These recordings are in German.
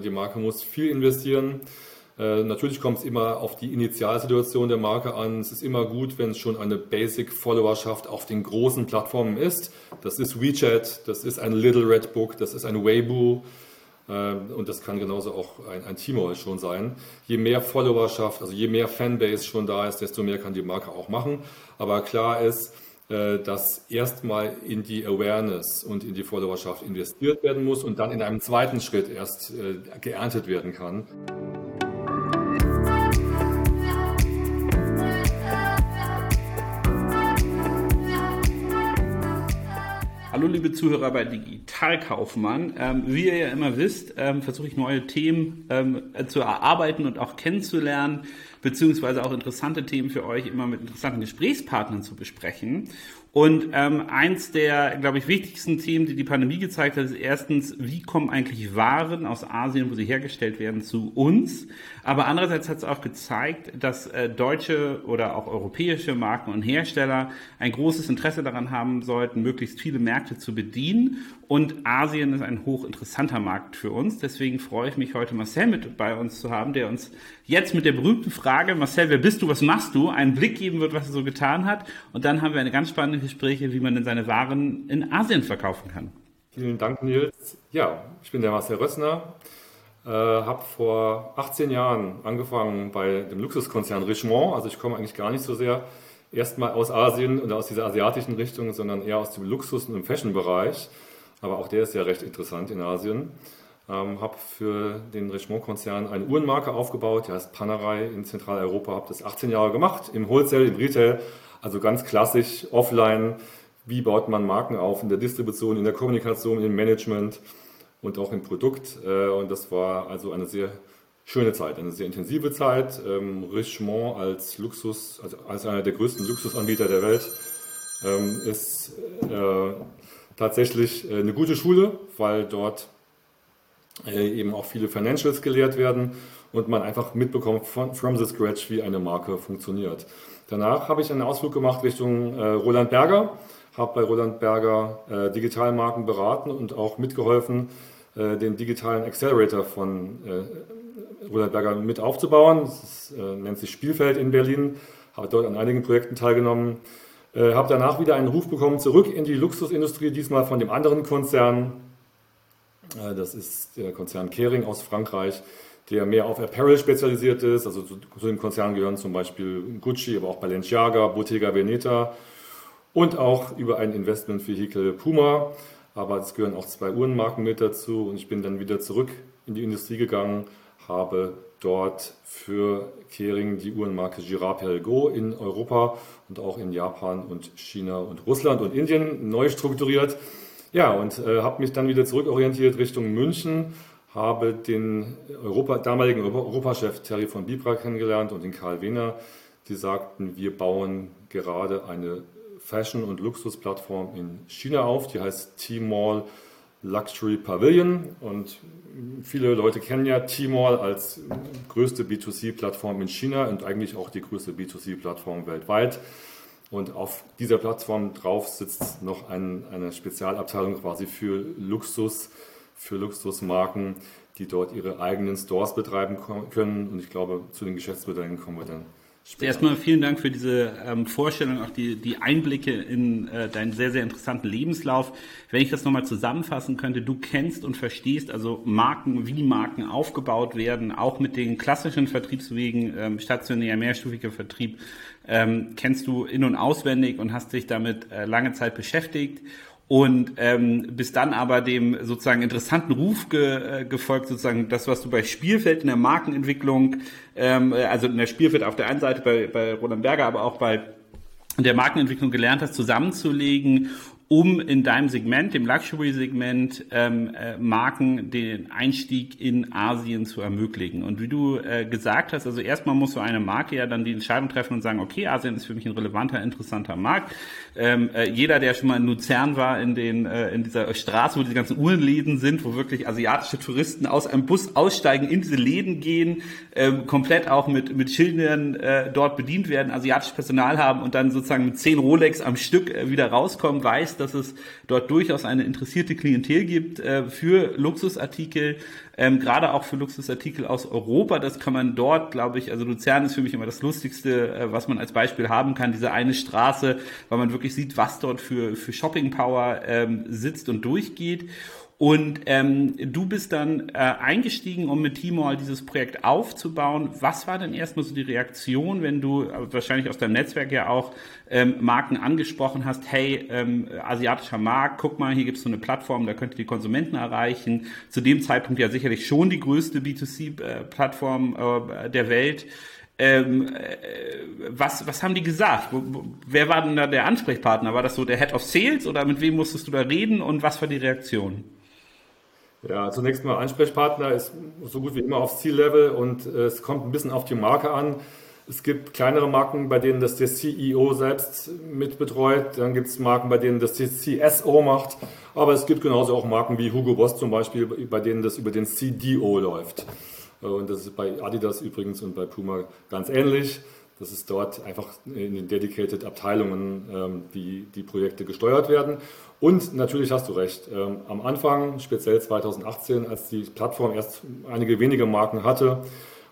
Die Marke muss viel investieren. Äh, natürlich kommt es immer auf die Initialsituation der Marke an. Es ist immer gut, wenn es schon eine Basic-Followerschaft auf den großen Plattformen ist. Das ist WeChat, das ist ein Little Red Book, das ist ein Weibo äh, und das kann genauso auch ein, ein Tmall schon sein. Je mehr Followerschaft, also je mehr Fanbase schon da ist, desto mehr kann die Marke auch machen. Aber klar ist, dass erstmal in die Awareness und in die Followerschaft investiert werden muss und dann in einem zweiten Schritt erst äh, geerntet werden kann. Hallo liebe Zuhörer bei Digital Kaufmann. Ähm, wie ihr ja immer wisst, ähm, versuche ich neue Themen ähm, zu erarbeiten und auch kennenzulernen, beziehungsweise auch interessante Themen für euch immer mit interessanten Gesprächspartnern zu besprechen. Und ähm, eins der, glaube ich, wichtigsten Themen, die die Pandemie gezeigt hat, ist erstens, wie kommen eigentlich Waren aus Asien, wo sie hergestellt werden, zu uns? Aber andererseits hat es auch gezeigt, dass äh, deutsche oder auch europäische Marken und Hersteller ein großes Interesse daran haben sollten, möglichst viele Märkte zu bedienen. Und Asien ist ein hochinteressanter Markt für uns. Deswegen freue ich mich heute Marcel mit bei uns zu haben, der uns jetzt mit der berühmten Frage, Marcel, wer bist du, was machst du, einen Blick geben wird, was er so getan hat. Und dann haben wir eine ganz spannende Gespräche, wie man denn seine Waren in Asien verkaufen kann. Vielen Dank, Nils. Ja, ich bin der Marcel Rössner, äh, habe vor 18 Jahren angefangen bei dem Luxuskonzern Richemont. Also ich komme eigentlich gar nicht so sehr erstmal aus Asien oder aus dieser asiatischen Richtung, sondern eher aus dem Luxus- und dem Fashion-Bereich. Aber auch der ist ja recht interessant in Asien. Ähm, habe für den Richemont-Konzern eine Uhrenmarke aufgebaut, die heißt Panerai in Zentraleuropa. Habe das 18 Jahre gemacht, im Wholesale, im Retail, also ganz klassisch, offline. Wie baut man Marken auf in der Distribution, in der Kommunikation, im Management und auch im Produkt. Äh, und das war also eine sehr schöne Zeit, eine sehr intensive Zeit. Ähm, Richemont als Luxus, also als einer der größten Luxusanbieter der Welt, ähm, ist äh, tatsächlich äh, eine gute Schule, weil dort eben auch viele Financials gelehrt werden und man einfach mitbekommt von, from the scratch, wie eine Marke funktioniert. Danach habe ich einen Ausflug gemacht Richtung Roland Berger, habe bei Roland Berger äh, Digitalmarken beraten und auch mitgeholfen, äh, den digitalen Accelerator von äh, Roland Berger mit aufzubauen. Das ist, äh, nennt sich Spielfeld in Berlin, habe dort an einigen Projekten teilgenommen. Äh, habe danach wieder einen Ruf bekommen zurück in die Luxusindustrie, diesmal von dem anderen Konzern. das ist der Konzern Kering aus Frankreich der mehr auf Apparel spezialisiert ist. Also zu, zu dem Konzern gehören zum Beispiel Gucci, aber auch Balenciaga, Bottega Veneta und auch über ein Investmentvehikel Puma. Aber es gehören auch zwei Uhrenmarken mit dazu und ich bin dann wieder zurück in die Industrie gegangen, habe dort für Kering die Uhrenmarke Girard Perregaux in Europa und auch in Japan und China und Russland und Indien neu strukturiert. Ja, und äh, habe mich dann wieder zurückorientiert Richtung München habe den Europa, damaligen Europachef Terry von Bibra kennengelernt und den Karl Wehner. Die sagten, wir bauen gerade eine Fashion- und Luxusplattform in China auf, die heißt T-Mall Luxury Pavilion. Und viele Leute kennen ja T-Mall als größte B2C-Plattform in China und eigentlich auch die größte B2C-Plattform weltweit. Und auf dieser Plattform drauf sitzt noch ein, eine Spezialabteilung quasi für Luxus für Luxusmarken, die dort ihre eigenen Stores betreiben können. Und ich glaube, zu den Geschäftsmodellen kommen wir dann. Erstmal vielen Dank für diese ähm, Vorstellung, auch die, die Einblicke in äh, deinen sehr, sehr interessanten Lebenslauf. Wenn ich das nochmal zusammenfassen könnte, du kennst und verstehst also Marken, wie Marken aufgebaut werden, auch mit den klassischen Vertriebswegen, ähm, stationär, mehrstufiger Vertrieb, ähm, kennst du in- und auswendig und hast dich damit äh, lange Zeit beschäftigt und ähm, bis dann aber dem sozusagen interessanten Ruf ge, äh, gefolgt, sozusagen das, was du bei Spielfeld in der Markenentwicklung, ähm, also in der Spielfeld auf der einen Seite bei, bei Roland Berger, aber auch bei der Markenentwicklung gelernt hast, zusammenzulegen um in deinem Segment, dem Luxury-Segment, ähm, äh, Marken den Einstieg in Asien zu ermöglichen. Und wie du äh, gesagt hast, also erstmal muss so eine Marke ja dann die Entscheidung treffen und sagen, okay, Asien ist für mich ein relevanter, interessanter Markt. Ähm, äh, jeder, der schon mal in Luzern war, in den äh, in dieser Straße, wo die ganzen Uhrenläden sind, wo wirklich asiatische Touristen aus einem Bus aussteigen, in diese Läden gehen, ähm, komplett auch mit mit Schildern äh, dort bedient werden, asiatisches Personal haben und dann sozusagen mit zehn Rolex am Stück äh, wieder rauskommen, weiß dass es dort durchaus eine interessierte Klientel gibt äh, für Luxusartikel, ähm, gerade auch für Luxusartikel aus Europa. Das kann man dort, glaube ich, also Luzern ist für mich immer das Lustigste, äh, was man als Beispiel haben kann, diese eine Straße, weil man wirklich sieht, was dort für, für Shopping Power ähm, sitzt und durchgeht. Und ähm, du bist dann äh, eingestiegen, um mit Timor dieses Projekt aufzubauen. Was war denn erstmal so die Reaktion, wenn du äh, wahrscheinlich aus deinem Netzwerk ja auch ähm, Marken angesprochen hast, hey, ähm, asiatischer Markt, guck mal, hier gibt es so eine Plattform, da könnt ihr die Konsumenten erreichen. Zu dem Zeitpunkt ja sicherlich schon die größte B2C-Plattform äh, der Welt. Ähm, äh, was, was haben die gesagt? Wer war denn da der Ansprechpartner? War das so der Head of Sales oder mit wem musstest du da reden und was war die Reaktion? Ja, zunächst mal Ansprechpartner ist so gut wie immer auf Ziellevel und äh, es kommt ein bisschen auf die Marke an. Es gibt kleinere Marken, bei denen das der CEO selbst mit betreut. Dann gibt es Marken, bei denen das der CSO macht. Aber es gibt genauso auch Marken wie Hugo Boss zum Beispiel, bei denen das über den CDO läuft. Äh, und das ist bei Adidas übrigens und bei Puma ganz ähnlich. Das ist dort einfach in den dedicated Abteilungen, ähm, die die Projekte gesteuert werden. Und natürlich hast du recht, ähm, am Anfang, speziell 2018, als die Plattform erst einige wenige Marken hatte,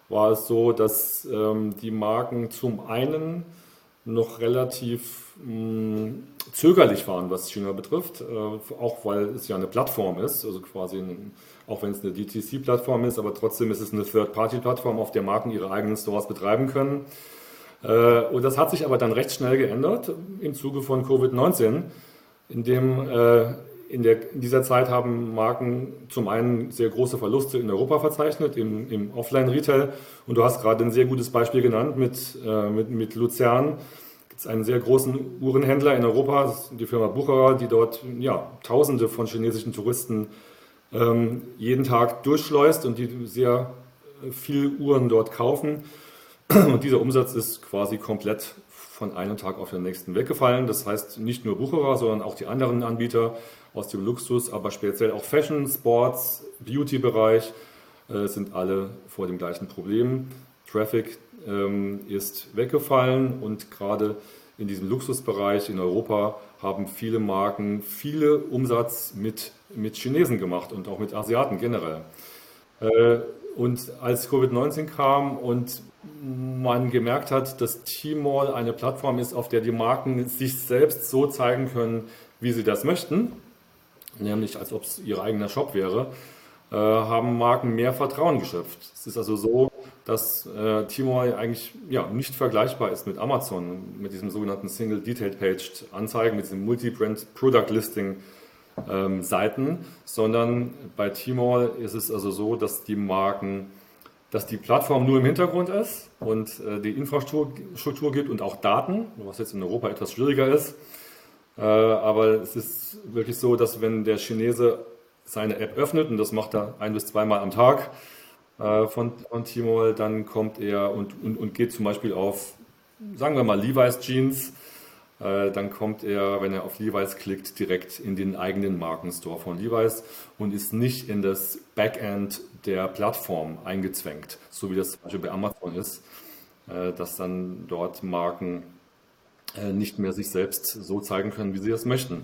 war es so, dass ähm, die Marken zum einen noch relativ mh, zögerlich waren, was China betrifft, äh, auch weil es ja eine Plattform ist, also quasi, ein, auch wenn es eine DTC-Plattform ist, aber trotzdem ist es eine Third-Party-Plattform, auf der Marken ihre eigenen Stores betreiben können. Äh, und das hat sich aber dann recht schnell geändert im Zuge von Covid-19, in dem äh, in, der, in, dieser Zeit haben Marken zum einen sehr große Verluste in Europa verzeichnet, im, im Offline-Retail. Und du hast gerade ein sehr gutes Beispiel genannt mit, äh, mit, mit Luzern. Es gibt einen sehr großen Uhrenhändler in Europa, die Firma Bucherer, die dort ja, Tausende von chinesischen Touristen ähm, jeden Tag durchschleust und die sehr viele Uhren dort kaufen. Und dieser Umsatz ist quasi komplett von einem Tag auf den nächsten weggefallen. Das heißt, nicht nur Bucherer, sondern auch die anderen Anbieter aus dem Luxus, aber speziell auch Fashion, Sports, Beauty-Bereich äh, sind alle vor dem gleichen Problem. Traffic ähm, ist weggefallen und gerade in diesem Luxusbereich in Europa haben viele Marken viele Umsatz mit, mit Chinesen gemacht und auch mit Asiaten generell. Äh, und als Covid-19 kam und man gemerkt hat, dass Tmall eine Plattform ist, auf der die Marken sich selbst so zeigen können, wie sie das möchten, nämlich als ob es ihr eigener Shop wäre, äh, haben Marken mehr Vertrauen geschöpft. Es ist also so, dass äh, Tmall eigentlich ja, nicht vergleichbar ist mit Amazon, mit diesem sogenannten Single Detailed Paged Anzeigen, mit diesem Multi-Brand Product Listing ähm, Seiten, sondern bei Tmall ist es also so, dass die Marken dass die Plattform nur im Hintergrund ist und äh, die Infrastruktur gibt und auch Daten, was jetzt in Europa etwas schwieriger ist. Äh, aber es ist wirklich so, dass wenn der Chinese seine App öffnet, und das macht er ein bis zweimal am Tag äh, von, von Tmall, dann kommt er und, und, und geht zum Beispiel auf, sagen wir mal, Levi's Jeans. Äh, dann kommt er, wenn er auf Levi's klickt, direkt in den eigenen Markenstore von Levi's und ist nicht in das Backend der Plattform eingezwängt, so wie das zum Beispiel bei Amazon ist, dass dann dort Marken nicht mehr sich selbst so zeigen können, wie sie es möchten.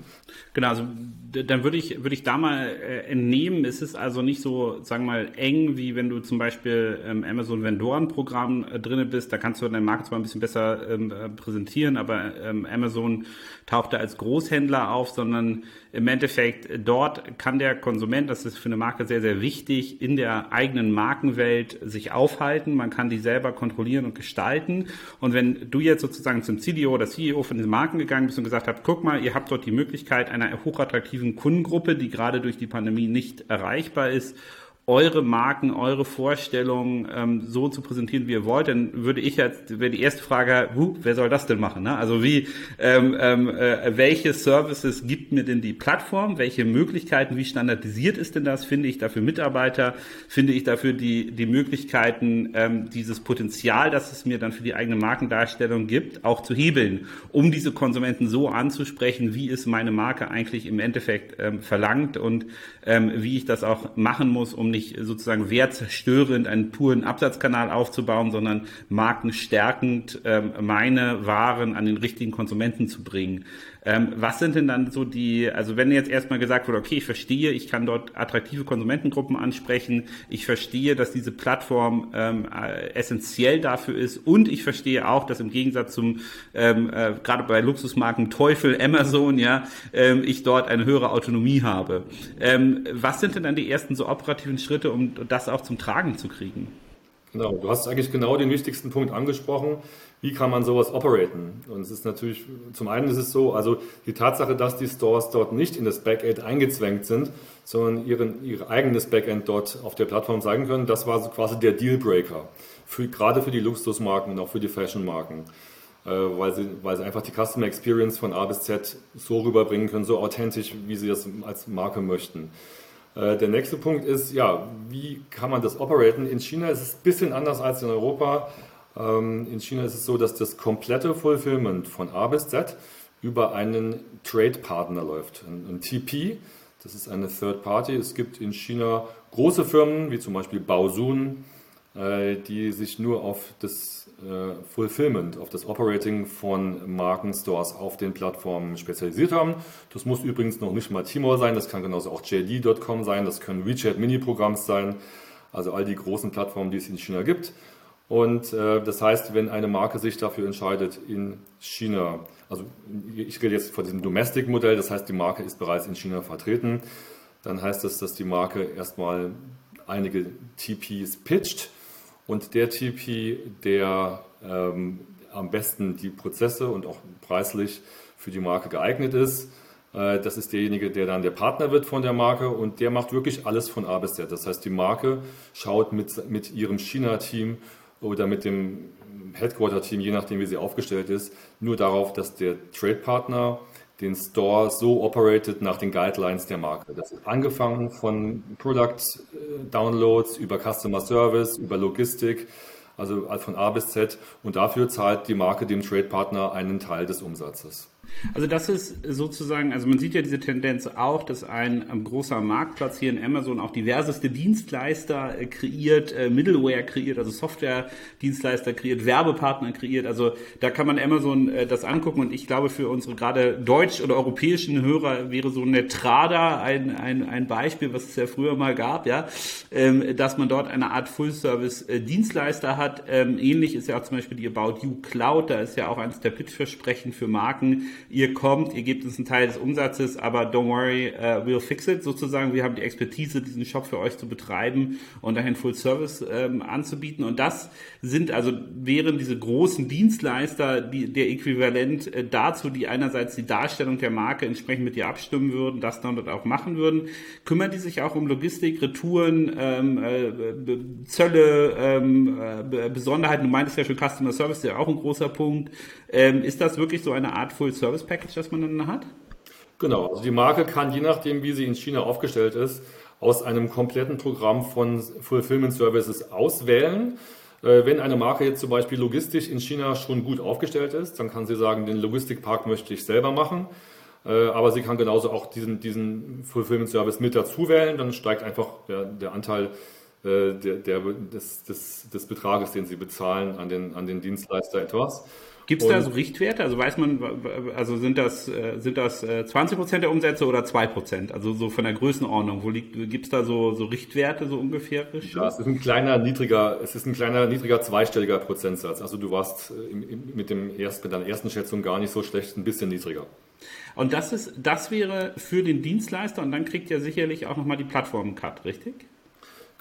Genau, also dann würde ich, würde ich da mal äh, entnehmen, ist es also nicht so, sagen wir mal, eng, wie wenn du zum Beispiel im Amazon Vendoren-Programm äh, drinne bist, da kannst du deine Marke zwar ein bisschen besser ähm, äh, präsentieren, aber ähm, Amazon taucht da als Großhändler auf, sondern im Endeffekt dort kann der Konsument, das ist für eine Marke sehr, sehr wichtig, in der eigenen Markenwelt sich aufhalten. Man kann die selber kontrollieren und gestalten. Und wenn du jetzt sozusagen zum CDO oder CEO von diesen Marken gegangen bist und gesagt hast, guck mal, ihr habt dort die Möglichkeit einer hochattraktiven Kundengruppe, die gerade durch die Pandemie nicht erreichbar ist, eure Marken, eure Vorstellungen ähm, so zu präsentieren, wie ihr wollt, dann würde ich jetzt, wäre die erste Frage, huh, wer soll das denn machen? Ne? Also wie, ähm, ähm, äh, welche Services gibt mir denn die Plattform? Welche Möglichkeiten, wie standardisiert ist denn das? Finde ich dafür Mitarbeiter? Finde ich dafür die, die Möglichkeiten, ähm, dieses Potenzial, das es mir dann für die eigene Markendarstellung gibt, auch zu hebeln, um diese Konsumenten so anzusprechen, wie es meine Marke eigentlich im Endeffekt ähm, verlangt und ähm, wie ich das auch machen muss, um nicht sozusagen wertzerstörend einen puren Absatzkanal aufzubauen, sondern markenstärkend ähm, meine Waren an den richtigen Konsumenten zu bringen. Ähm, was sind denn dann so die, also wenn jetzt erstmal gesagt wurde, okay, ich verstehe, ich kann dort attraktive Konsumentengruppen ansprechen, ich verstehe, dass diese Plattform ähm, äh, essentiell dafür ist und ich verstehe auch, dass im Gegensatz zum ähm, äh, gerade bei Luxusmarken Teufel, Amazon, ja, ähm, ich dort eine höhere Autonomie habe. Ähm, was sind denn dann die ersten so operativen Schritte, um das auch zum Tragen zu kriegen? Genau, du hast eigentlich genau den wichtigsten Punkt angesprochen. Wie kann man sowas operaten? Und es ist natürlich, zum einen ist es so, also die Tatsache, dass die Stores dort nicht in das Backend eingezwängt sind, sondern ihren, ihr eigenes Backend dort auf der Plattform zeigen können, das war so quasi der Dealbreaker. Für, gerade für die Luxusmarken und auch für die Fashionmarken. Äh, weil, sie, weil sie einfach die Customer Experience von A bis Z so rüberbringen können, so authentisch, wie sie das als Marke möchten. Äh, der nächste Punkt ist, ja, wie kann man das operaten? In China ist es ein bisschen anders als in Europa. Ähm, in China ist es so, dass das komplette Fulfillment von A bis Z über einen Trade-Partner läuft, ein, TP. Das ist eine Third Party. Es gibt in China große Firmen, wie zum Beispiel Baosun, äh, die sich nur auf das äh, Fulfillment, auf das Operating von Markenstores auf den Plattformen spezialisiert haben. Das muss übrigens noch nicht mal Tmall sein, das kann genauso auch JD.com sein, das können WeChat Mini-Programms sein, also all die großen Plattformen, die es in China gibt. Und äh, das heißt, wenn eine Marke sich dafür entscheidet, in China, also ich rede jetzt von diesem Domestic-Modell, das heißt, die Marke ist bereits in China vertreten, dann heißt das, dass die Marke erstmal einige TPs pitcht und der TP, der ähm, am besten die Prozesse und auch preislich für die Marke geeignet ist, äh, das ist derjenige, der dann der Partner wird von der Marke und der macht wirklich alles von A bis Z. Das heißt, die Marke schaut mit, mit ihrem China-Team oder mit dem Headquarter-Team, je nachdem wie sie aufgestellt ist, nur darauf, dass der Trade-Partner den Store so operated nach den Guidelines der Marke. Das ist angefangen von Product äh, über Customer Service, über Logistik, also von A bis Z. Und dafür zahlt die Marke dem Trade Partner einen Teil des Umsatzes. Also das ist sozusagen, also man sieht ja diese Tendenz auch, dass ein, ein großer Marktplatz hier in Amazon auch diverseste Dienstleister äh, kreiert, äh, Middleware kreiert, also Software-Dienstleister kreiert, Werbepartner kreiert. Also da kann man Amazon äh, das angucken und ich glaube für unsere gerade deutsch- oder europäischen Hörer wäre so eine Trada ein, ein, ein Beispiel, was es ja früher mal gab, ja, ähm, dass man dort eine Art Full-Service-Dienstleister hat. Ähm, ähnlich ist ja auch zum Beispiel die About You Cloud, da ist ja auch eines der Pitch-Versprechen für Marken, ihr kommt, ihr gebt uns einen Teil des Umsatzes, aber don't worry, uh, we'll fix it sozusagen. Wir haben die Expertise, diesen Shop für euch zu betreiben und dahin Full Service ähm, anzubieten. Und das sind also wären diese großen Dienstleister die, der Äquivalent äh, dazu, die einerseits die Darstellung der Marke entsprechend mit dir abstimmen würden, das dann dort auch machen würden. Kümmern die sich auch um Logistik, Retouren, ähm, äh, Zölle, ähm, äh, Besonderheiten? Du meintest ja schon Customer Service, ist ja auch ein großer Punkt. Ähm, ist das wirklich so eine Art Full Service? Service Package, das man dann hat? Genau, also die Marke kann je nachdem, wie sie in China aufgestellt ist, aus einem kompletten Programm von Fulfillment Services auswählen. Äh, wenn eine Marke jetzt zum Beispiel logistisch in China schon gut aufgestellt ist, dann kann sie sagen, den Logistikpark möchte ich selber machen. Äh, aber sie kann genauso auch diesen, diesen Fulfillment Service mit dazu wählen. Dann steigt einfach der, der Anteil der, der, des, des, des Betrages, den sie bezahlen, an den, an den Dienstleister etwas. Gibt es da so Richtwerte? Also weiß man, also sind das, äh, sind das 20 äh, Prozent der Umsätze oder 2 Prozent? Also so von der Größenordnung. Wo gibt es da so, so Richtwerte so ungefähr? Ja, es ist ein kleiner, niedriger, es ist ein kleiner, niedriger zweistelliger Prozentsatz. Also du warst äh, mit, dem erst, mit deiner ersten Schätzung gar nicht so schlecht, ein bisschen niedriger. Und das ist, das wäre für den Dienstleister und dann kriegt ja sicherlich auch nochmal die Plattform-Cut, richtig?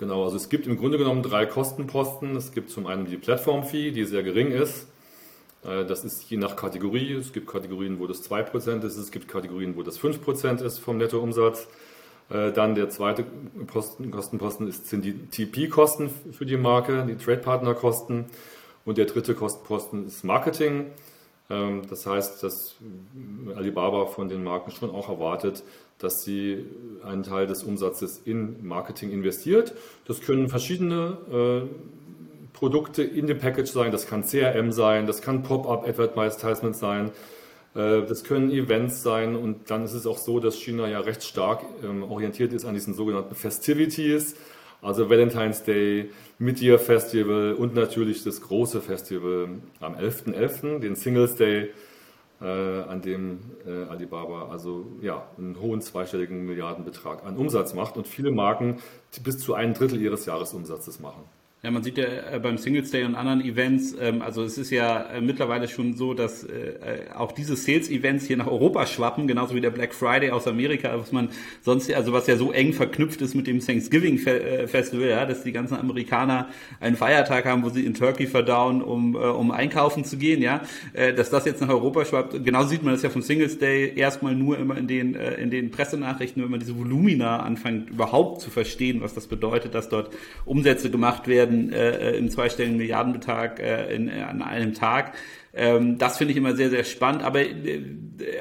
Genau, also es gibt im Grunde genommen drei Kostenposten. Es gibt zum einen die Plattform-Fee, die sehr gering ist. Äh, das ist je nach Kategorie. Es gibt Kategorien, wo das 2% ist, es gibt Kategorien, wo das 5% ist vom Nettoumsatz. Äh, dann der zweite Posten, Kostenposten ist, sind die TP-Kosten für die Marke, die Trade-Partner-Kosten. Und der dritte Kostenposten ist Marketing. Ähm, das heißt, dass Alibaba von den Marken schon auch erwartet, dass sie einen Teil des Umsatzes in Marketing investiert. Das können verschiedene äh, Produkte in dem Package sein. Das kann CRM sein, das kann Pop-up Advertisement sein, äh, das können Events sein und dann ist es auch so, dass China ja recht stark ähm, orientiert ist an diesen sogenannten Festivities, also Valentine's Day, Mid-Year Festival und natürlich das große Festival am 11.11., .11., den Singles Day. Äh, an dem äh, Alibaba also ja, einen hohen zweistelligen Milliardenbetrag an Umsatz macht und viele Marken bis zu einem Drittel ihres Jahresumsatzes machen. Ja, man sieht ja äh, beim Singles Day und anderen Events, ähm, also es ist ja äh, mittlerweile schon so, dass äh, auch diese Sales-Events hier nach Europa schwappen, genauso wie der Black Friday aus Amerika, was man sonst, also was ja so eng verknüpft ist mit dem Thanksgiving Festival, ja, dass die ganzen Amerikaner einen Feiertag haben, wo sie in Turkey verdauen, um, um einkaufen zu gehen, ja, dass das jetzt nach Europa schwappt. Genau sieht man das ja vom Singles Day erstmal nur immer in den, in den Pressenachrichten, wenn man diese Volumina anfängt überhaupt zu verstehen, was das bedeutet, dass dort Umsätze gemacht werden werden äh, im zweistelligen Milliardenbetrag äh, in, äh, an einem Tag. Ähm, das finde ich immer sehr, sehr spannend. Aber äh,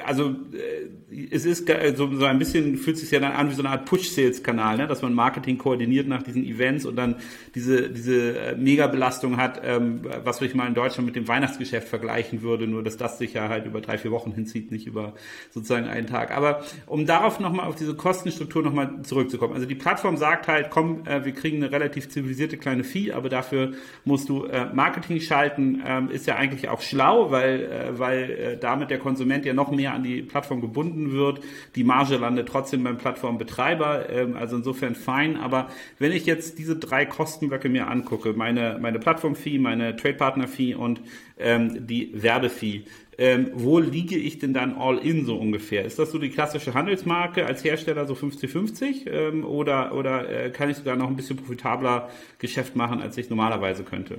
also äh, es ist so, so ein bisschen, fühlt sich ja dann an wie so eine Art Push-Sales-Kanal, ne? dass man Marketing koordiniert nach diesen Events und dann diese, diese äh, Mega-Belastung hat, ähm, was ich mal in Deutschland mit dem Weihnachtsgeschäft vergleichen würde, nur dass das sich ja halt über drei, vier Wochen hinzieht, nicht über sozusagen einen Tag. Aber um darauf nochmal auf diese Kostenstruktur nochmal zurückzukommen. Also die Plattform sagt halt, komm, äh, wir kriegen eine relativ zivilisierte kleine Fee, aber dafür musst du äh, Marketing schalten, ähm, ist ja eigentlich auch schlau weil, äh, weil äh, damit der Konsument ja noch mehr an die Plattform gebunden wird. Die Marge landet trotzdem beim Plattformbetreiber, ähm, also insofern fein. Aber wenn ich jetzt diese drei Kostenblöcke mir angucke, meine, meine Plattform-Fee, meine Trade-Partner-Fee und ähm, die Werbefee, ähm, wo liege ich denn dann all in so ungefähr? Ist das so die klassische Handelsmarke als Hersteller so 50-50 ähm, oder, oder äh, kann ich sogar noch ein bisschen profitabler Geschäft machen, als ich normalerweise könnte?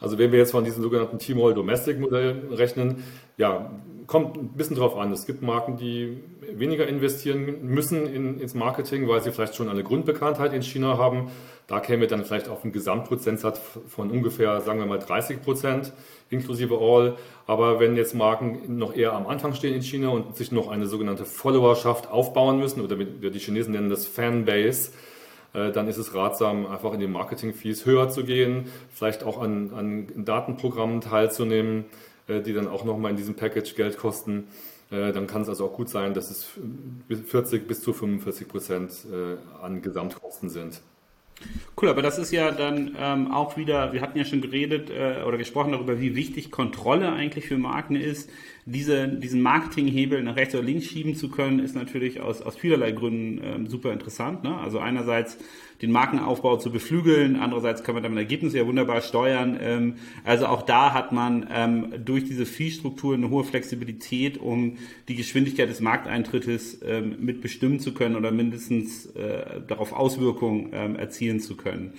Also wenn wir jetzt von diesem sogenannten T-Mall Domestic Modell rechnen, ja, kommt ein bisschen drauf an. Es gibt Marken, die weniger investieren müssen in, ins Marketing, weil sie vielleicht schon eine Grundbekanntheit in China haben. Da käme dann vielleicht auf einen Gesamtprozentsatz von ungefähr, sagen wir mal 30 Prozent inklusive All. Aber wenn jetzt Marken noch eher am Anfang stehen in China und sich noch eine sogenannte Followerschaft aufbauen müssen, oder die Chinesen nennen das Fanbase, dann ist es ratsam, einfach in den Marketing-Fees höher zu gehen, vielleicht auch an, an Datenprogrammen teilzunehmen, äh, die dann auch nochmal in diesem Package Geld kosten. Äh, dann kann es also auch gut sein, dass es 40 bis zu 45 Prozent an Gesamtkosten sind. Cool, aber das ist ja dann ähm, auch wieder, wir hatten ja schon geredet äh, oder gesprochen darüber, wie wichtig Kontrolle eigentlich für Marken ist. Diese, diesen Marketinghebel nach rechts oder links schieben zu können, ist natürlich aus, aus vielerlei Gründen ähm, super interessant. Ne? Also einerseits den Markenaufbau zu beflügeln. Andererseits kann man damit Ergebnisse ja wunderbar steuern. Ähm, also auch da hat man ähm, durch diese Fee-Struktur eine hohe Flexibilität, um die Geschwindigkeit des Markteintrittes ähm, mitbestimmen zu können oder mindestens äh, darauf Auswirkungen erzielen zu können.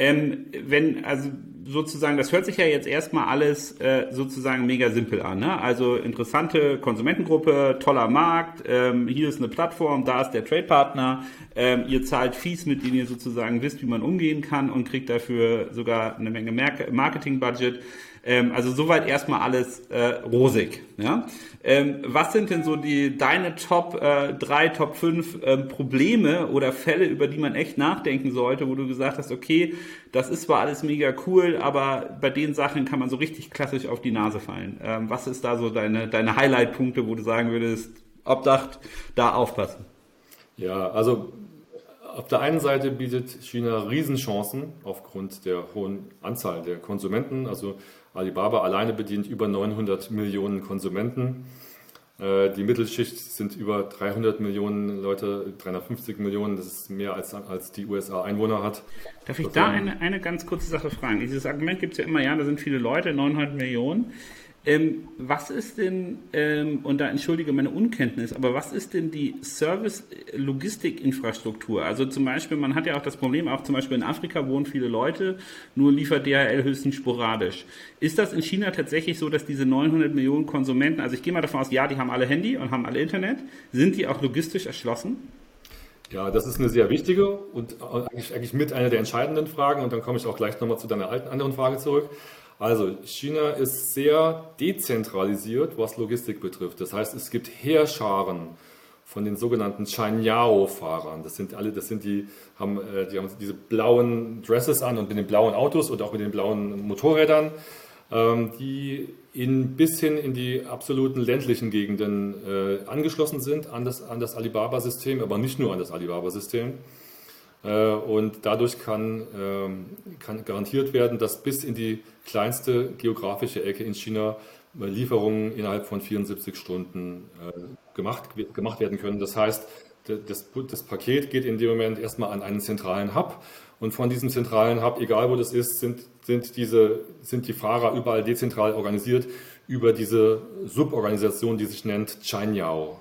Ähm, wenn, also sozusagen, das hört sich ja jetzt erstmal alles äh, sozusagen mega simpel an. Ne? Also interessante Konsumentengruppe, toller Markt, ähm, hier ist eine Plattform, da ist der Trade-Partner, ähm, ihr zahlt Fees, mit denen ihr sozusagen wisst, wie man umgehen kann und kriegt dafür sogar eine Menge Marketing-Budget. Ähm, also soweit erstmal alles äh, rosig. Ja? Ähm, was sind denn so die deine Top äh, 3, Top 5 ähm, Probleme oder Fälle, über die man echt nachdenken sollte, wo du gesagt hast, okay, das ist zwar alles mega cool, aber bei den Sachen kann man so richtig klassisch auf die Nase fallen. Ähm, was ist da so deine, deine Highlight-Punkte, wo du sagen würdest, Obdacht, da aufpassen? Ja, also auf der einen Seite bietet China Riesenchancen aufgrund der hohen Anzahl der Konsumenten. Also Alibaba alleine bedient über 900 Millionen Konsumenten. Äh, die Mittelschicht sind über 300 Millionen Leute, 350 Millionen, das ist mehr als, als die USA Einwohner hat. Darf ich da eine, eine ganz kurze Sache fragen? Dieses Argument gibt es ja immer, ja, da sind viele Leute, 900 Millionen. Ähm, was ist denn, ähm, und da entschuldige meine Unkenntnis, aber was ist denn die Service-Logistik-Infrastruktur? Also zum Beispiel, man hat ja auch das Problem, auch zum Beispiel in Afrika wohnen viele Leute, nur liefert DHL höchstens sporadisch. Ist das in China tatsächlich so, dass diese 900 Millionen Konsumenten, also ich gehe mal davon aus, ja, die haben alle Handy und haben alle Internet, sind die auch logistisch erschlossen? Ja, das ist eine sehr wichtige und eigentlich, eigentlich mit einer der entscheidenden Fragen und dann komme ich auch gleich nochmal zu deiner alten anderen Frage zurück. Also China ist sehr dezentralisiert, was Logistik betrifft. Das heißt, es gibt Heerscharen von den sogenannten Chanyao-Fahrern. Das sind alle, das sind die, haben, äh, die haben diese blauen Dresses an und mit den blauen Autos und auch mit den blauen Motorrädern, ähm, die in, bis hin in die absoluten ländlichen Gegenden äh, angeschlossen sind an das, an das Alibaba-System, aber nicht nur an das Alibaba-System. Äh, und dadurch kann, ähm, kann garantiert werden, dass bis in die kleinste geografische Ecke in China Lieferungen innerhalb von 74 Stunden gemacht, gemacht werden können. Das heißt, das, das Paket geht in dem Moment erstmal an einen zentralen Hub und von diesem zentralen Hub, egal wo das ist, sind, sind, diese, sind die Fahrer überall dezentral organisiert über diese Suborganisation, die sich nennt Chanyao.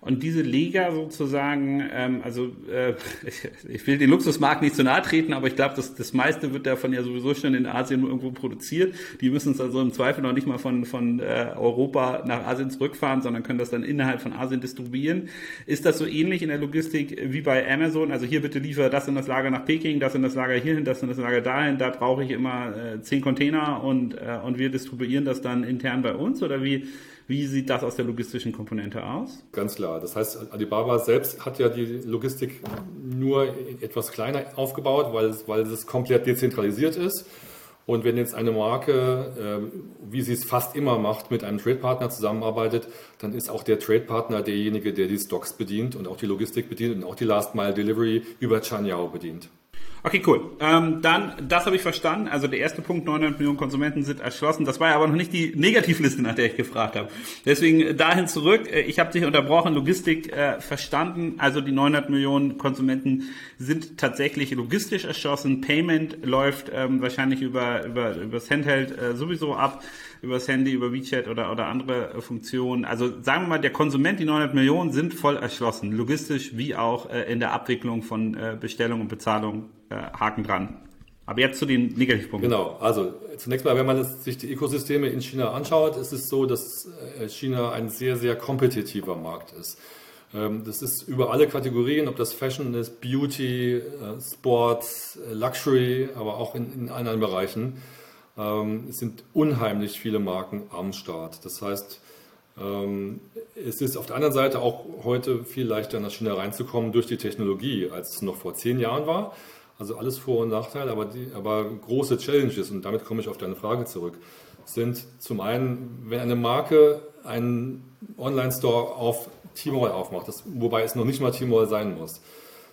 Und diese Lega sozusagen, ähm, also äh, ich, ich will den Luxusmarkt nicht zu nahe treten, aber ich glaube, das, das meiste wird davon ja sowieso schon in Asien irgendwo produziert. Die müssen es also im Zweifel noch nicht mal von, von äh, Europa nach Asien zurückfahren, sondern können das dann innerhalb von Asien distribuieren. Ist das so ähnlich in der Logistik wie bei Amazon? Also hier bitte liefer das in das Lager nach Peking, das in das Lager hierhin, das in das Lager dahin. Da brauche ich immer äh, zehn Container und, äh, und wir distribuieren das dann intern bei uns oder wie? Wie sieht das aus der logistischen Komponente aus? Ganz klar. Das heißt, Alibaba selbst hat ja die Logistik nur etwas kleiner aufgebaut, weil es, weil es komplett dezentralisiert ist. Und wenn jetzt eine Marke, ähm, wie sie es fast immer macht, mit einem Trade-Partner zusammenarbeitet, dann ist auch der Trade-Partner derjenige, der die Stocks bedient und auch die Logistik bedient und auch die Last-Mile-Delivery über Chanyao bedient. Okay, cool. Ähm, dann, das habe ich verstanden. Also der erste Punkt, 900 Millionen Konsumenten sind erschlossen. Das war ja aber noch nicht die Negativliste, nach der ich gefragt habe. Deswegen äh, dahin zurück. Äh, ich habe dich unterbrochen, Logistik äh, verstanden. Also die 900 Millionen Konsumenten sind tatsächlich logistisch erschlossen. Payment läuft ähm, wahrscheinlich über, über, über das Handheld äh, sowieso ab, über das Handy, über WeChat oder, oder andere äh, Funktionen. Also sagen wir mal, der Konsument, die 900 Millionen sind voll erschlossen. Logistisch wie auch äh, in der Abwicklung von äh, Bestellung und Bezahlung äh, Haken dran. Aber jetzt zu den Negativpunkten. Genau, also zunächst mal, wenn man sich die Ökosysteme in China anschaut, ist es so, dass äh, China ein sehr, sehr kompetitiver Markt ist. Ähm, das ist über alle Kategorien, ob das Fashion ist, Beauty, äh, Sports, Luxury, aber auch in, in anderen Bereichen. Ähm, es sind unheimlich viele Marken am Start. Das heißt, ähm, es ist auf der anderen Seite auch heute viel leichter nach China reinzukommen durch die Technologie, als es noch vor zehn Jahren war. Also alles Vor- und Nachteile, aber, die, aber große Challenges, und damit komme ich auf deine Frage zurück, sind zum einen, wenn eine Marke einen Online-Store auf Tmall aufmacht, das, wobei es noch nicht mal Tmall sein muss,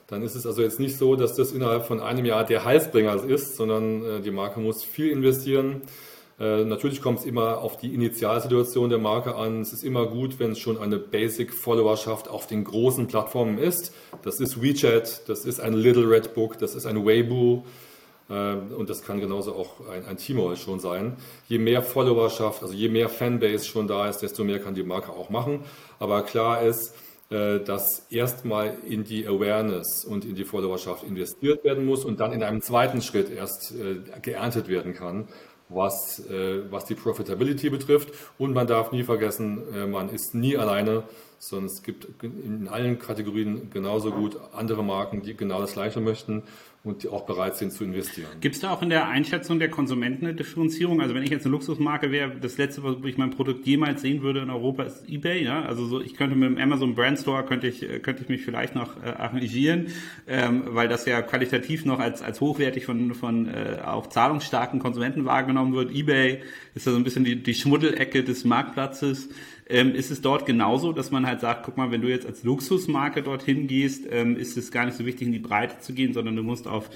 dann ist es also jetzt nicht so, dass das innerhalb von einem Jahr der Heilsbringer ist, sondern äh, die Marke muss viel investieren äh, natürlich kommt es immer auf die Initialsituation der Marke an. Es ist immer gut, wenn es schon eine Basic-Followerschaft auf den großen Plattformen ist. Das ist WeChat, das ist ein Little Red Book, das ist ein Weibo äh, und das kann genauso auch ein, ein Tmall schon sein. Je mehr Followerschaft, also je mehr Fanbase schon da ist, desto mehr kann die Marke auch machen. Aber klar ist, dass erstmal in die Awareness und in die Followerschaft investiert werden muss und dann in einem zweiten Schritt erst geerntet werden kann was, äh, was die Profitability betrifft. Und man darf nie vergessen, äh, man ist nie alleine, sondern es gibt in allen Kategorien genauso gut andere Marken, die genau das Gleiche möchten und die auch bereit sind zu investieren. Gibt es da auch in der Einschätzung der Konsumenten eine Differenzierung? Also wenn ich jetzt eine Luxusmarke wäre, das letzte, wo ich mein Produkt jemals sehen würde in Europa, ist eBay. Ja? Also so, ich könnte mit dem Amazon Brand Store könnte ich könnte ich mich vielleicht noch äh, arrangieren, ähm, weil das ja qualitativ noch als als hochwertig von von äh, auch zahlungsstarken Konsumenten wahrgenommen wird. eBay ist ja so ein bisschen die die Schmuddelecke des Marktplatzes. Ähm, ist es dort genauso, dass man halt sagt, guck mal, wenn du jetzt als Luxusmarke dorthin gehst, ähm, ist es gar nicht so wichtig, in die Breite zu gehen, sondern du musst auf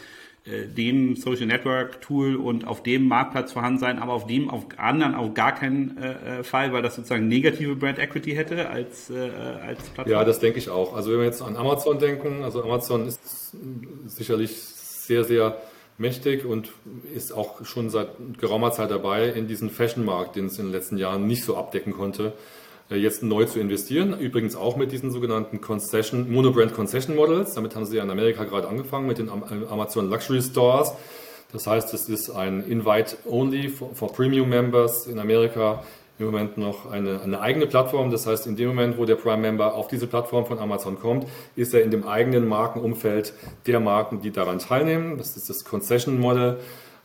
äh, dem Social Network Tool und auf dem Marktplatz vorhanden sein, aber auf dem auf anderen auf gar keinen äh, äh Fall, weil das sozusagen negative Brand Equity hätte als, äh, als Plattform. Ja, das denke ich auch. Also wenn wir jetzt an Amazon denken, also Amazon ist sicherlich sehr, sehr mächtig und ist auch schon seit geraumer Zeit dabei, in diesen Fashion-Markt, den es in den letzten Jahren nicht so abdecken konnte, äh, jetzt neu zu investieren. Übrigens auch mit diesen sogenannten Concession, Monobrand Concession Models. Damit haben sie ja in Amerika gerade angefangen mit den äh, Amazon Luxury Stores. Das heißt, es ist ein Invite-Only for, for, Premium Members in Amerika im Moment noch eine, eine eigene Plattform. Das heißt, in dem Moment, wo der Prime-Member auf diese Plattform von Amazon kommt, ist er in dem eigenen Markenumfeld der Marken, die daran teilnehmen. Das ist das Concession-Model.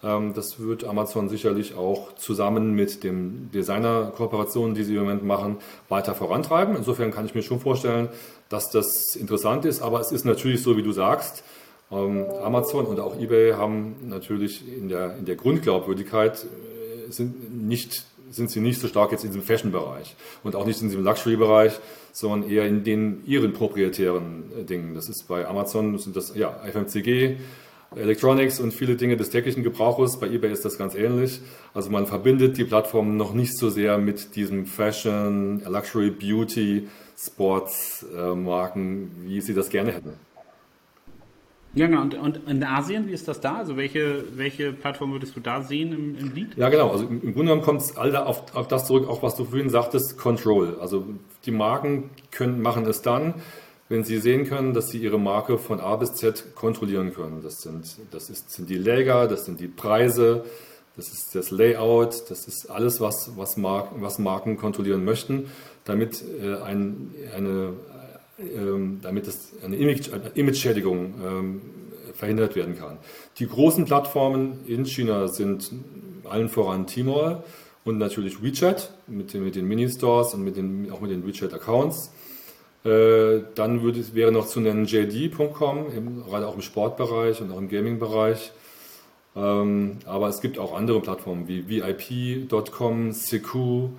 Ähm, das wird Amazon sicherlich auch zusammen mit den Designer-Kooperationen, die sie im Moment machen, weiter vorantreiben. Insofern kann ich mir schon vorstellen, dass das interessant ist. Aber es ist natürlich so, wie du sagst, ähm, Amazon und auch eBay haben natürlich in der, in der Grundglaubwürdigkeit äh, sind nicht sind sie nicht so stark jetzt in diesem Fashion-Bereich und auch nicht in diesem Luxury-Bereich, sondern eher in den ihren proprietären äh, Dingen. Das ist bei Amazon, sind das ja FMCG, Electronics und viele Dinge des täglichen Gebrauches. Bei eBay ist das ganz ähnlich. Also man verbindet die Plattform noch nicht so sehr mit diesem Fashion, Luxury, Beauty, Sports äh, wie sie das gerne hätten. Ja, genau. Und, und, in Asien, wie ist das da? Also welche, welche Plattform würdest du da sehen im, im Lied? Ja, genau. Also im, im Grunde genommen kommt es all auf, auf das zurück, auch was du vorhin sagtest, Control. Also die Marken können, machen es dann, wenn Sie sehen können, dass Sie Ihre Marke von A bis Z kontrollieren können. Das sind, das ist, sind die Läger, das sind die Preise, das ist das Layout, das ist alles, was, was, Marken, was Marken kontrollieren möchten, damit, äh, ein, eine, damit es eine Image-Schädigung ähm, verhindert werden kann. Die großen Plattformen in China sind allen voran Tmall und natürlich WeChat mit den, mit den Mini-Stores und mit den, auch mit den WeChat-Accounts. Äh, dann würde, wäre noch zu nennen JD.com, gerade auch im Sportbereich und auch im Gaming-Bereich. Ähm, aber es gibt auch andere Plattformen wie VIP.com, Seku ähm,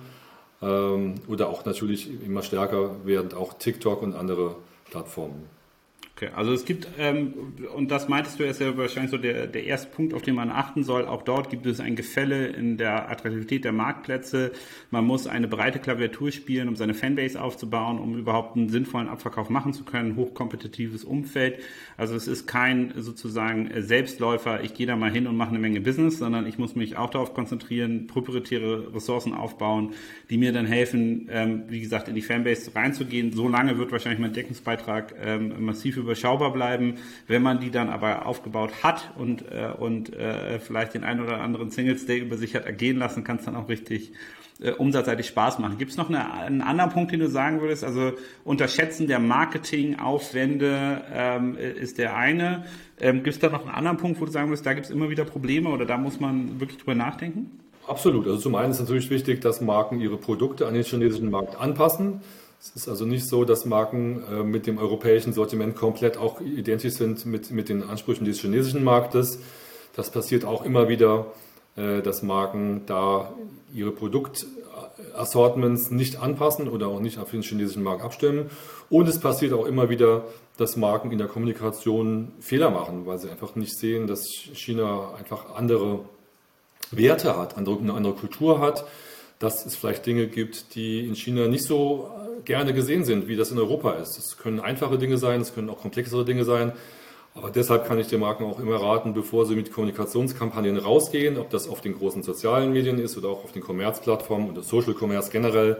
oder auch natürlich immer stärker werden auch TikTok und andere Plattformen. Okay, also es gibt, ähm, und das meintest du, ist ja wahrscheinlich so der, der erste Punkt, auf den man achten soll. Auch dort gibt es ein Gefälle in der Attraktivität der Marktplätze. Man muss eine breite Klaviatur spielen, um seine Fanbase aufzubauen, um überhaupt einen sinnvollen Abverkauf machen zu können. Hochkompetitives Umfeld. Also es ist kein sozusagen Selbstläufer, ich gehe da mal hin und mache eine Menge Business, sondern ich muss mich auch darauf konzentrieren, proprietäre Ressourcen aufbauen, die mir dann helfen, ähm, wie gesagt, in die Fanbase reinzugehen. So lange wird wahrscheinlich mein Deckungsbeitrag ähm, massiv über überschaubar bleiben. Wenn man die dann aber aufgebaut hat und, äh, und äh, vielleicht den einen oder anderen Singles Day über sich hat ergehen lassen, kann es dann auch richtig äh, umsatzseitig Spaß machen. Gibt es noch eine, einen anderen Punkt, den du sagen würdest? Also Unterschätzen der Marketingaufwände ähm, ist der eine. Ähm, gibt es da noch einen anderen Punkt, wo du sagen würdest, da gibt es immer wieder Probleme oder da muss man wirklich drüber nachdenken? Absolut. Also zum einen ist natürlich wichtig, dass Marken ihre Produkte an den chinesischen Markt anpassen. Es ist also nicht so, dass Marken äh, mit dem europäischen Sortiment komplett auch identisch sind mit, mit den Ansprüchen des chinesischen Marktes. Das passiert auch immer wieder, äh, dass Marken da ihre Produktassortments nicht anpassen oder auch nicht auf den chinesischen Markt abstimmen. Und es passiert auch immer wieder, dass Marken in der Kommunikation Fehler machen, weil sie einfach nicht sehen, dass China einfach andere Werte hat, eine andere Kultur hat, dass es vielleicht Dinge gibt, die in China nicht so gerne gesehen sind, wie das in Europa ist. Es können einfache Dinge sein, es können auch komplexere Dinge sein. Aber deshalb kann ich den Marken auch immer raten, bevor sie mit Kommunikationskampagnen rausgehen, ob das auf den großen sozialen Medien ist oder auch auf den Commerz-Plattformen oder Social Commerce generell,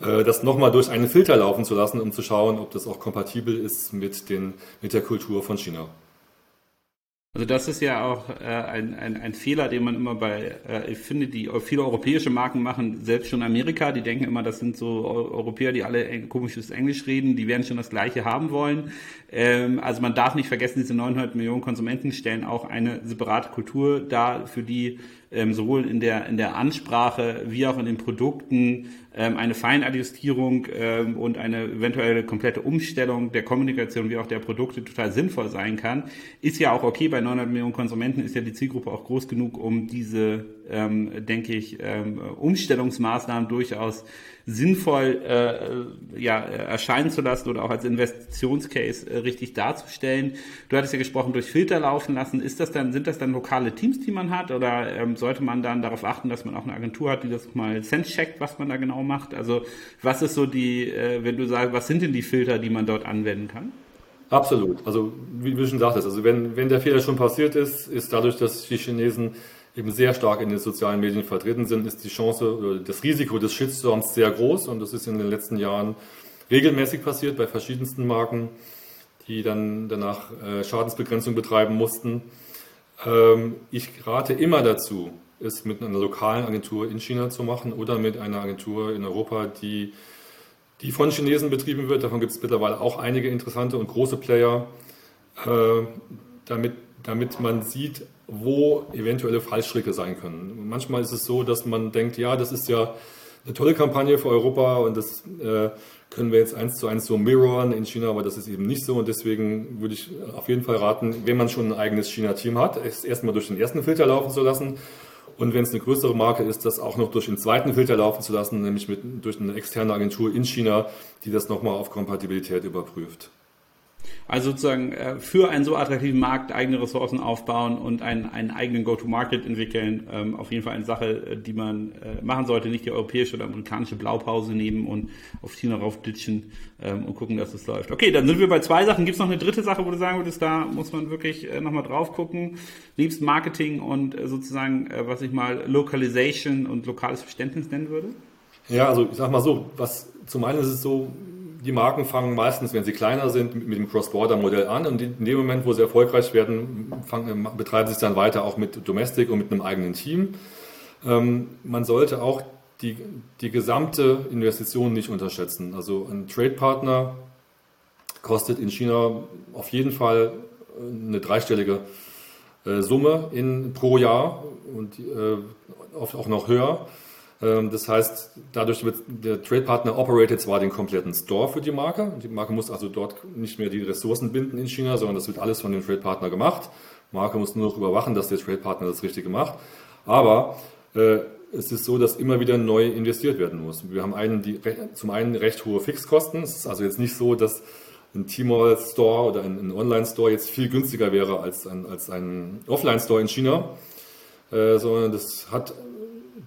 äh, das nochmal durch einen Filter laufen zu lassen, um zu schauen, ob das auch kompatibel ist mit, den, mit der Kultur von China. Also das ist ja auch äh, ein, ein, ein Fehler, den man immer bei, äh, ich finde, die viele europäische Marken machen, selbst schon Amerika, die denken immer, das sind so Europäer, die alle komisches Englisch reden, die werden schon das Gleiche haben wollen. Ähm, also man darf nicht vergessen, diese 900 Millionen Konsumenten stellen auch eine separate Kultur dar, für die ähm, sowohl in der, in der Ansprache wie auch in den Produkten ähm, eine Feinadjustierung ähm, und eine eventuelle komplette Umstellung der Kommunikation wie auch der Produkte total sinnvoll sein kann. Ist ja auch okay, bei 900 Millionen Konsumenten ist ja die Zielgruppe auch groß genug, um diese, ähm, denke ich, ähm, Umstellungsmaßnahmen durchaus sinnvoll äh, ja, erscheinen zu lassen oder auch als Investitionscase äh, richtig darzustellen. Du hattest ja gesprochen, durch Filter laufen lassen. Ist das dann, sind das dann lokale Teams, die man hat oder ähm, sollte man dann darauf achten, dass man auch eine Agentur hat, die das mal sense-checkt, was man da genau macht? Also was ist so die, äh, wenn du sagst, was sind denn die Filter, die man dort anwenden kann? Absolut. Also wie du schon sagtest, also wenn, wenn der Fehler schon passiert ist, ist dadurch, dass die Chinesen eben sehr stark in den sozialen Medien vertreten sind, ist die Chance oder das Risiko des Shitstorms sehr groß und das ist in den letzten Jahren regelmäßig passiert bei verschiedensten Marken, die dann danach äh, Schadensbegrenzung betreiben mussten. Ähm, ich rate immer dazu, es mit einer lokalen Agentur in China zu machen oder mit einer Agentur in Europa, die, die von Chinesen betrieben wird. Davon gibt es mittlerweile auch einige interessante und große Player, äh, damit, damit man sieht, wo eventuelle Fallstricke sein können. Manchmal ist es so, dass man denkt, ja, das ist ja eine tolle Kampagne für Europa und das äh, können wir jetzt eins zu eins so mirroren in China, aber das ist eben nicht so und deswegen würde ich auf jeden Fall raten, wenn man schon ein eigenes China-Team hat, es erstmal durch den ersten Filter laufen zu lassen und wenn es eine größere Marke ist, das auch noch durch den zweiten Filter laufen zu lassen, nämlich mit, durch eine externe Agentur in China, die das nochmal auf Kompatibilität überprüft. Also sozusagen äh, für einen so attraktiven Markt eigene Ressourcen aufbauen und einen, einen eigenen Go-to-Market entwickeln. Ähm, auf jeden Fall eine Sache, äh, die man äh, machen sollte. Nicht die europäische oder amerikanische Blaupause nehmen und auf China raufditschen ähm, und gucken, dass es läuft. Okay, dann sind wir bei zwei Sachen. Gibt es noch eine dritte Sache, wo du sagen würdest, da muss man wirklich nochmal drauf gucken? Liebst Marketing und sozusagen, was ich mal Localization und lokales Verständnis nennen würde? Ja, also ich sag mal so, was zum einen ist es so, die Marken fangen meistens, wenn sie kleiner sind, mit dem Cross-Border-Modell an und in dem Moment, wo sie erfolgreich werden, fangen, betreiben sie es dann weiter auch mit Domestic und mit einem eigenen Team. Ähm, man sollte auch die, die gesamte Investition nicht unterschätzen. Also ein Trade-Partner kostet in China auf jeden Fall eine dreistellige äh, Summe in, pro Jahr und äh, oft auch noch höher. Ähm, das heißt, dadurch wird der Trade Partner operated zwar den kompletten Store für die Marke. Die Marke muss also dort nicht mehr die Ressourcen binden in China, sondern das wird alles von dem Trade Partner gemacht. Die Marke muss nur noch überwachen, dass der Trade Partner das Richtige macht. Aber äh, es ist so, dass immer wieder neu investiert werden muss. Wir haben einen, die, zum einen recht hohe Fixkosten. Es ist also jetzt nicht so, dass ein Tmall Store oder ein, ein Online Store jetzt viel günstiger wäre als ein, als ein Offline Store in China, äh, sondern das hat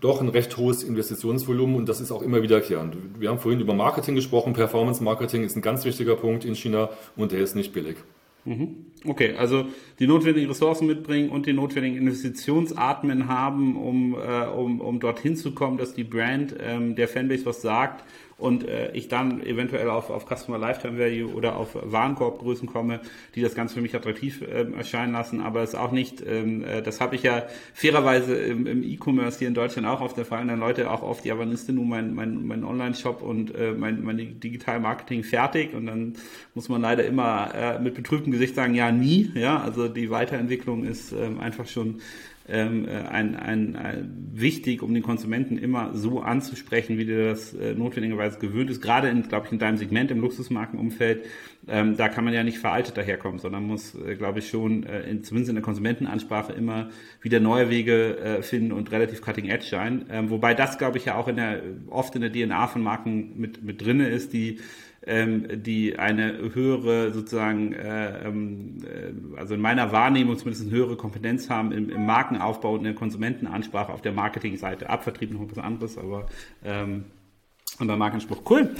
doch ein recht hohes Investitionsvolumen und das ist auch immer wiederkehrend. Wir haben vorhin über Marketing gesprochen. Performance Marketing ist ein ganz wichtiger Punkt in China und der ist nicht billig. Mhm. Okay, also die notwendigen Ressourcen mitbringen und die notwendigen Investitionsatmen haben, um, äh, um, um dorthin zu kommen, dass die Brand ähm, der Fanbase was sagt und äh, ich dann eventuell auf, auf Customer Lifetime Value oder auf Warenkorbgrößen komme, die das Ganze für mich attraktiv äh, erscheinen lassen. Aber es ist auch nicht, ähm, äh, das habe ich ja fairerweise im, im E-Commerce hier in Deutschland auch oft, da fallen dann Leute auch oft, ja, wann ist denn nun mein, mein, mein Online-Shop und äh, mein, mein Digital-Marketing fertig? Und dann muss man leider immer äh, mit betrübtem Gesicht sagen, ja, nie. Ja, also die Weiterentwicklung ist ähm, einfach schon ähm, äh, ein, ein, ein, wichtig, um den Konsumenten immer so anzusprechen, wie der das äh, notwendigerweise gewöhnt ist. Gerade in, glaube ich, in deinem Segment im Luxusmarkenumfeld, ähm, da kann man ja nicht veraltet daherkommen, sondern muss, äh, glaube ich, schon äh, in, zumindest in der Konsumentenansprache immer wieder neue Wege äh, finden und relativ cutting edge sein. Ähm, wobei das, glaube ich, ja auch in der, oft in der DNA von Marken mit, mit drinne ist, die ähm, die eine höhere sozusagen, äh, ähm, äh, also in meiner Wahrnehmung zumindest eine höhere Kompetenz haben im, im Markenaufbau und in der Konsumentenansprache auf der Marketingseite. Abvertrieb noch was anderes, aber ähm, und beim Markenanspruch. Cool.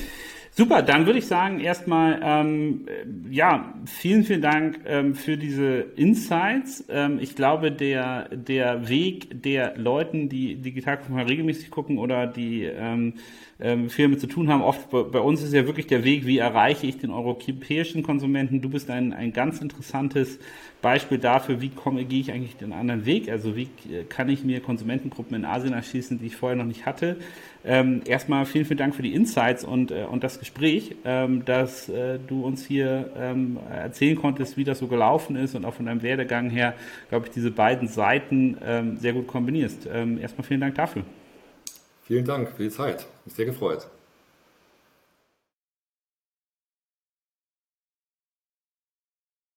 Super, dann würde ich sagen, erstmal, ähm, ja, vielen, vielen Dank ähm, für diese Insights. Ähm, ich glaube, der, der Weg der Leuten, die Digitalkonferenzen regelmäßig gucken oder die ähm, ähm, viel damit zu tun haben, oft bei, bei uns ist ja wirklich der Weg, wie erreiche ich den europäischen Konsumenten. Du bist ein, ein ganz interessantes Beispiel dafür, wie komme, gehe ich eigentlich den anderen Weg? Also wie äh, kann ich mir Konsumentengruppen in Asien erschließen, die ich vorher noch nicht hatte? Ähm, erstmal vielen, vielen Dank für die Insights und, äh, und das Gespräch, ähm, dass äh, du uns hier ähm, erzählen konntest, wie das so gelaufen ist und auch von deinem Werdegang her, glaube ich, diese beiden Seiten ähm, sehr gut kombinierst. Ähm, erstmal vielen Dank dafür. Vielen Dank für die Zeit. Mich sehr gefreut.